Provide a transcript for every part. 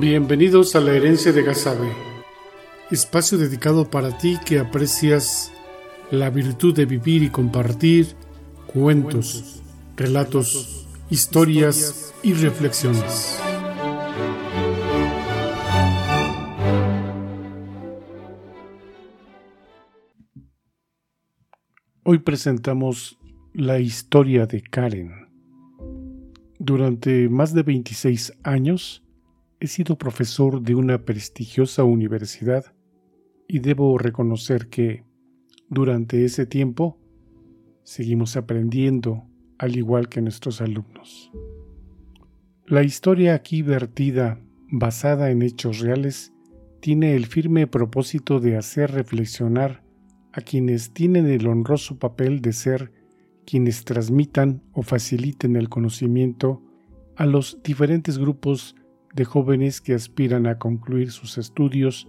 Bienvenidos a la herencia de Gazabe, espacio dedicado para ti que aprecias la virtud de vivir y compartir cuentos, relatos, historias y reflexiones. Hoy presentamos la historia de Karen. Durante más de 26 años, He sido profesor de una prestigiosa universidad y debo reconocer que, durante ese tiempo, seguimos aprendiendo al igual que nuestros alumnos. La historia aquí vertida, basada en hechos reales, tiene el firme propósito de hacer reflexionar a quienes tienen el honroso papel de ser quienes transmitan o faciliten el conocimiento a los diferentes grupos de jóvenes que aspiran a concluir sus estudios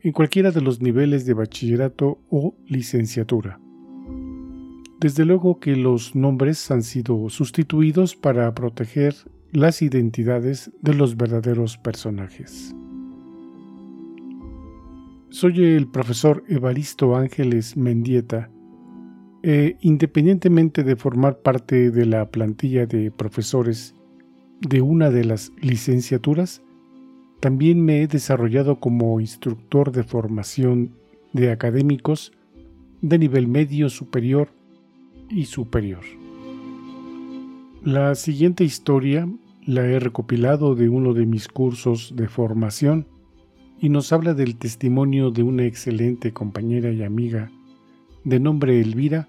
en cualquiera de los niveles de bachillerato o licenciatura. Desde luego que los nombres han sido sustituidos para proteger las identidades de los verdaderos personajes. Soy el profesor Evaristo Ángeles Mendieta e independientemente de formar parte de la plantilla de profesores de una de las licenciaturas, también me he desarrollado como instructor de formación de académicos de nivel medio, superior y superior. La siguiente historia la he recopilado de uno de mis cursos de formación y nos habla del testimonio de una excelente compañera y amiga de nombre Elvira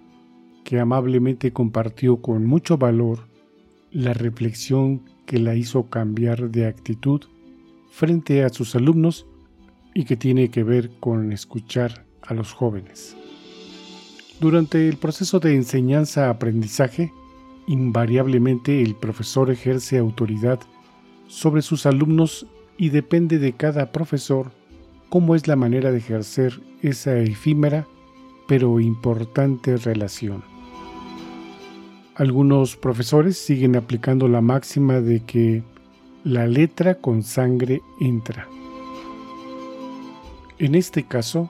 que amablemente compartió con mucho valor la reflexión que la hizo cambiar de actitud frente a sus alumnos y que tiene que ver con escuchar a los jóvenes. Durante el proceso de enseñanza-aprendizaje, invariablemente el profesor ejerce autoridad sobre sus alumnos y depende de cada profesor cómo es la manera de ejercer esa efímera pero importante relación. Algunos profesores siguen aplicando la máxima de que la letra con sangre entra. En este caso,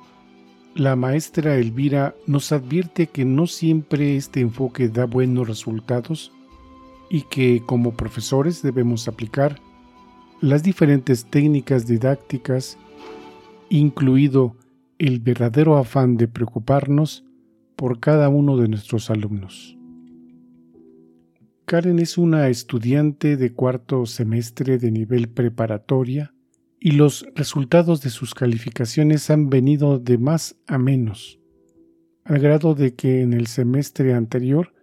la maestra Elvira nos advierte que no siempre este enfoque da buenos resultados y que como profesores debemos aplicar las diferentes técnicas didácticas, incluido el verdadero afán de preocuparnos por cada uno de nuestros alumnos. Karen es una estudiante de cuarto semestre de nivel preparatoria y los resultados de sus calificaciones han venido de más a menos, al grado de que en el semestre anterior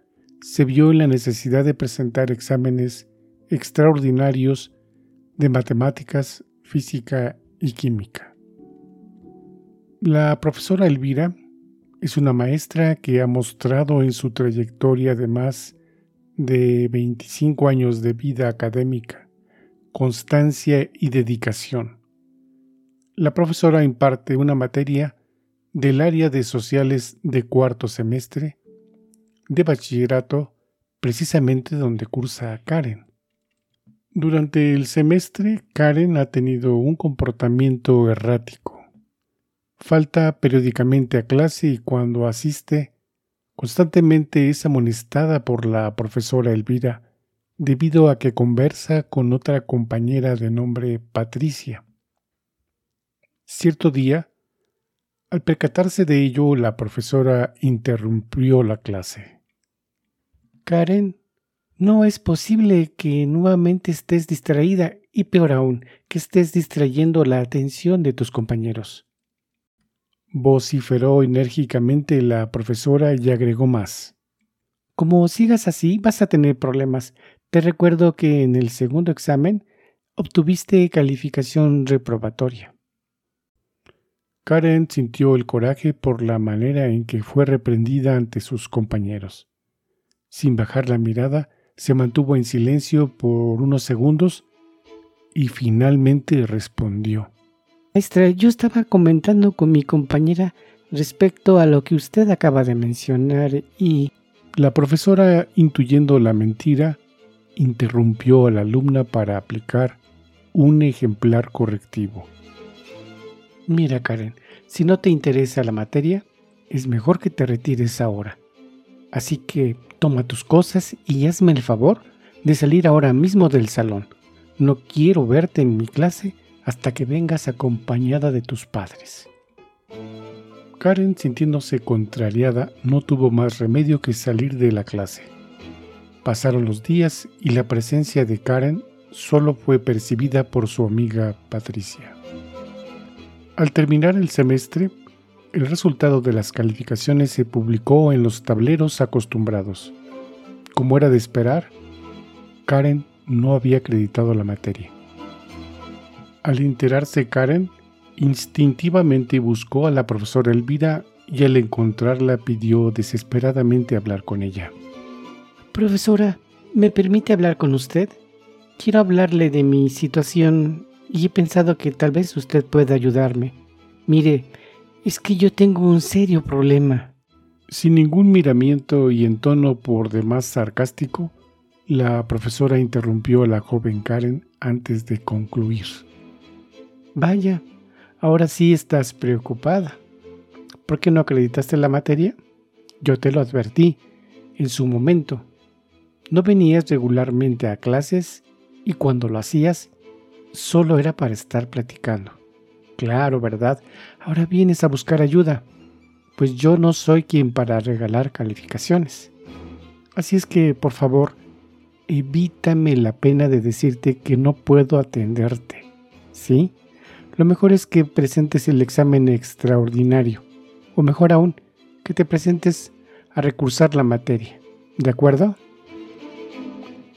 se vio en la necesidad de presentar exámenes extraordinarios de matemáticas, física y química. La profesora Elvira es una maestra que ha mostrado en su trayectoria además de 25 años de vida académica, constancia y dedicación. La profesora imparte una materia del área de sociales de cuarto semestre de bachillerato, precisamente donde cursa Karen. Durante el semestre, Karen ha tenido un comportamiento errático. Falta periódicamente a clase y cuando asiste Constantemente es amonestada por la profesora Elvira debido a que conversa con otra compañera de nombre Patricia. Cierto día, al percatarse de ello, la profesora interrumpió la clase. Karen, no es posible que nuevamente estés distraída y peor aún, que estés distrayendo la atención de tus compañeros vociferó enérgicamente la profesora y agregó más. Como sigas así, vas a tener problemas. Te recuerdo que en el segundo examen obtuviste calificación reprobatoria. Karen sintió el coraje por la manera en que fue reprendida ante sus compañeros. Sin bajar la mirada, se mantuvo en silencio por unos segundos y finalmente respondió. Maestra, yo estaba comentando con mi compañera respecto a lo que usted acaba de mencionar y... La profesora, intuyendo la mentira, interrumpió a la alumna para aplicar un ejemplar correctivo. Mira, Karen, si no te interesa la materia, es mejor que te retires ahora. Así que toma tus cosas y hazme el favor de salir ahora mismo del salón. No quiero verte en mi clase hasta que vengas acompañada de tus padres. Karen, sintiéndose contrariada, no tuvo más remedio que salir de la clase. Pasaron los días y la presencia de Karen solo fue percibida por su amiga Patricia. Al terminar el semestre, el resultado de las calificaciones se publicó en los tableros acostumbrados. Como era de esperar, Karen no había acreditado la materia. Al enterarse Karen, instintivamente buscó a la profesora Elvira y al encontrarla pidió desesperadamente hablar con ella. Profesora, ¿me permite hablar con usted? Quiero hablarle de mi situación y he pensado que tal vez usted pueda ayudarme. Mire, es que yo tengo un serio problema. Sin ningún miramiento y en tono por demás sarcástico, la profesora interrumpió a la joven Karen antes de concluir. Vaya, ahora sí estás preocupada. ¿Por qué no acreditaste la materia? Yo te lo advertí en su momento. No venías regularmente a clases y cuando lo hacías, solo era para estar platicando. Claro, ¿verdad? Ahora vienes a buscar ayuda. Pues yo no soy quien para regalar calificaciones. Así es que, por favor, evítame la pena de decirte que no puedo atenderte. ¿Sí? Lo mejor es que presentes el examen extraordinario, o mejor aún, que te presentes a recursar la materia. ¿De acuerdo?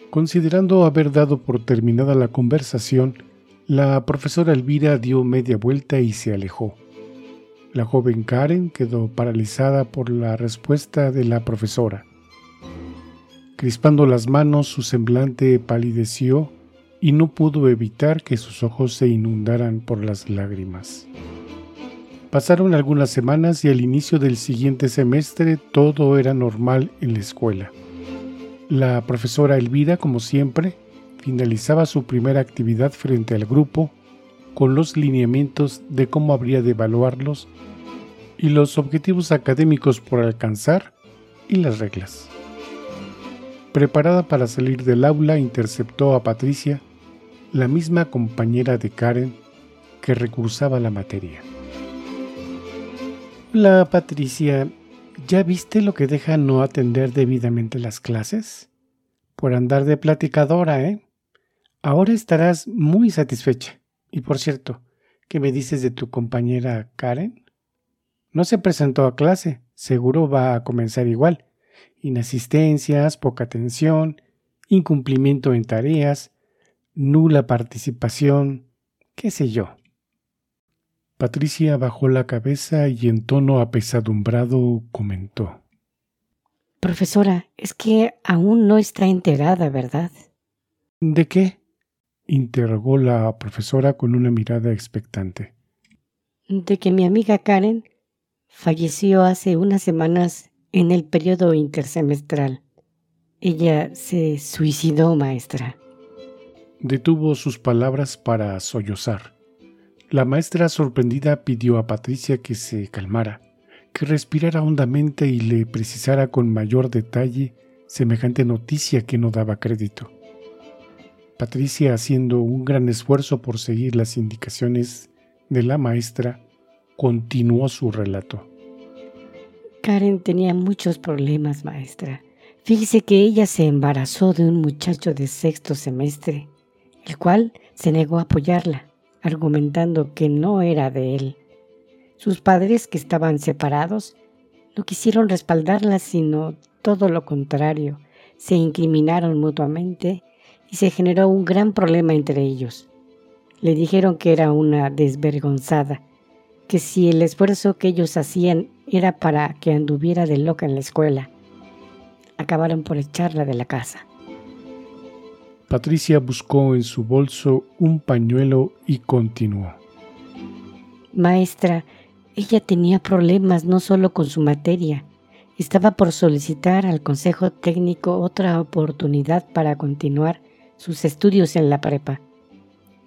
Considerando haber dado por terminada la conversación, la profesora Elvira dio media vuelta y se alejó. La joven Karen quedó paralizada por la respuesta de la profesora. Crispando las manos, su semblante palideció y no pudo evitar que sus ojos se inundaran por las lágrimas. Pasaron algunas semanas y al inicio del siguiente semestre todo era normal en la escuela. La profesora Elvira, como siempre, finalizaba su primera actividad frente al grupo con los lineamientos de cómo habría de evaluarlos y los objetivos académicos por alcanzar y las reglas. Preparada para salir del aula, interceptó a Patricia la misma compañera de Karen que recursaba la materia. Hola Patricia, ¿ya viste lo que deja no atender debidamente las clases? Por andar de platicadora, ¿eh? Ahora estarás muy satisfecha. Y por cierto, ¿qué me dices de tu compañera Karen? No se presentó a clase, seguro va a comenzar igual. Inasistencias, poca atención, incumplimiento en tareas, nula participación, qué sé yo. Patricia bajó la cabeza y en tono apesadumbrado comentó. Profesora, es que aún no está enterada, ¿verdad? ¿De qué? interrogó la profesora con una mirada expectante. De que mi amiga Karen falleció hace unas semanas en el periodo intersemestral. Ella se suicidó, maestra detuvo sus palabras para sollozar. La maestra sorprendida pidió a Patricia que se calmara, que respirara hondamente y le precisara con mayor detalle semejante noticia que no daba crédito. Patricia, haciendo un gran esfuerzo por seguir las indicaciones de la maestra, continuó su relato. Karen tenía muchos problemas, maestra. Fíjese que ella se embarazó de un muchacho de sexto semestre el cual se negó a apoyarla, argumentando que no era de él. Sus padres, que estaban separados, no quisieron respaldarla, sino todo lo contrario, se incriminaron mutuamente y se generó un gran problema entre ellos. Le dijeron que era una desvergonzada, que si el esfuerzo que ellos hacían era para que anduviera de loca en la escuela, acabaron por echarla de la casa. Patricia buscó en su bolso un pañuelo y continuó. Maestra, ella tenía problemas no solo con su materia, estaba por solicitar al Consejo Técnico otra oportunidad para continuar sus estudios en la prepa.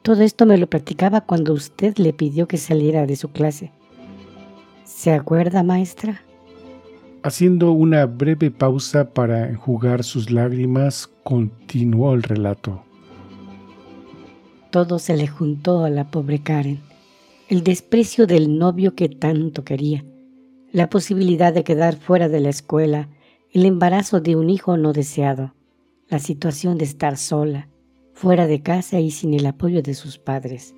Todo esto me lo platicaba cuando usted le pidió que saliera de su clase. ¿Se acuerda, maestra? Haciendo una breve pausa para enjugar sus lágrimas, continuó el relato. Todo se le juntó a la pobre Karen. El desprecio del novio que tanto quería, la posibilidad de quedar fuera de la escuela, el embarazo de un hijo no deseado, la situación de estar sola, fuera de casa y sin el apoyo de sus padres.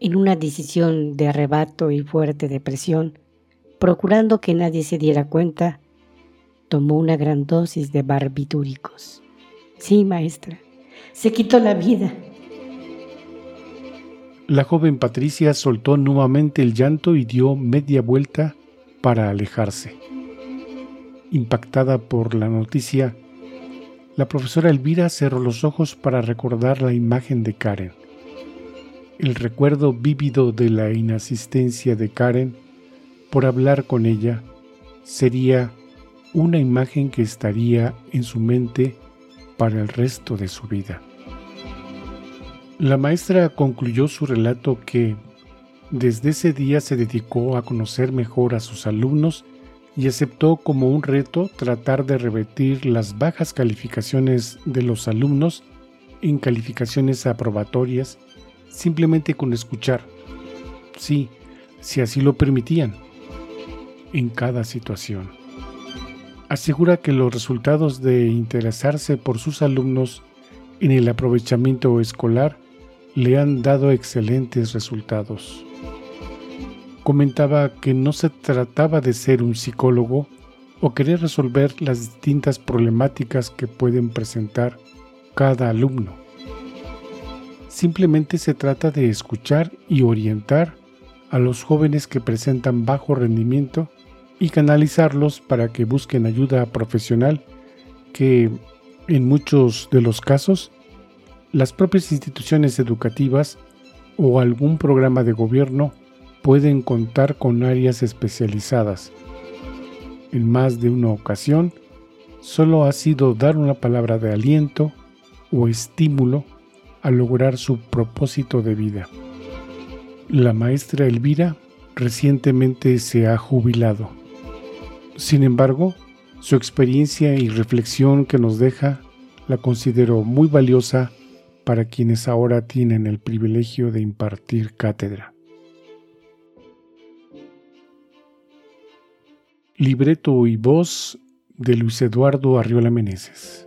En una decisión de arrebato y fuerte depresión, procurando que nadie se diera cuenta, tomó una gran dosis de barbitúricos. Sí, maestra, se quitó la vida. La joven Patricia soltó nuevamente el llanto y dio media vuelta para alejarse. Impactada por la noticia, la profesora Elvira cerró los ojos para recordar la imagen de Karen. El recuerdo vívido de la inasistencia de Karen por hablar con ella sería una imagen que estaría en su mente para el resto de su vida. La maestra concluyó su relato que desde ese día se dedicó a conocer mejor a sus alumnos y aceptó como un reto tratar de revertir las bajas calificaciones de los alumnos en calificaciones aprobatorias simplemente con escuchar, sí, si así lo permitían, en cada situación. Asegura que los resultados de interesarse por sus alumnos en el aprovechamiento escolar le han dado excelentes resultados comentaba que no se trataba de ser un psicólogo o querer resolver las distintas problemáticas que pueden presentar cada alumno. Simplemente se trata de escuchar y orientar a los jóvenes que presentan bajo rendimiento y canalizarlos para que busquen ayuda profesional que en muchos de los casos las propias instituciones educativas o algún programa de gobierno pueden contar con áreas especializadas. En más de una ocasión, solo ha sido dar una palabra de aliento o estímulo a lograr su propósito de vida. La maestra Elvira recientemente se ha jubilado. Sin embargo, su experiencia y reflexión que nos deja la considero muy valiosa para quienes ahora tienen el privilegio de impartir cátedra. Libreto y voz de Luis Eduardo Arriola Meneses.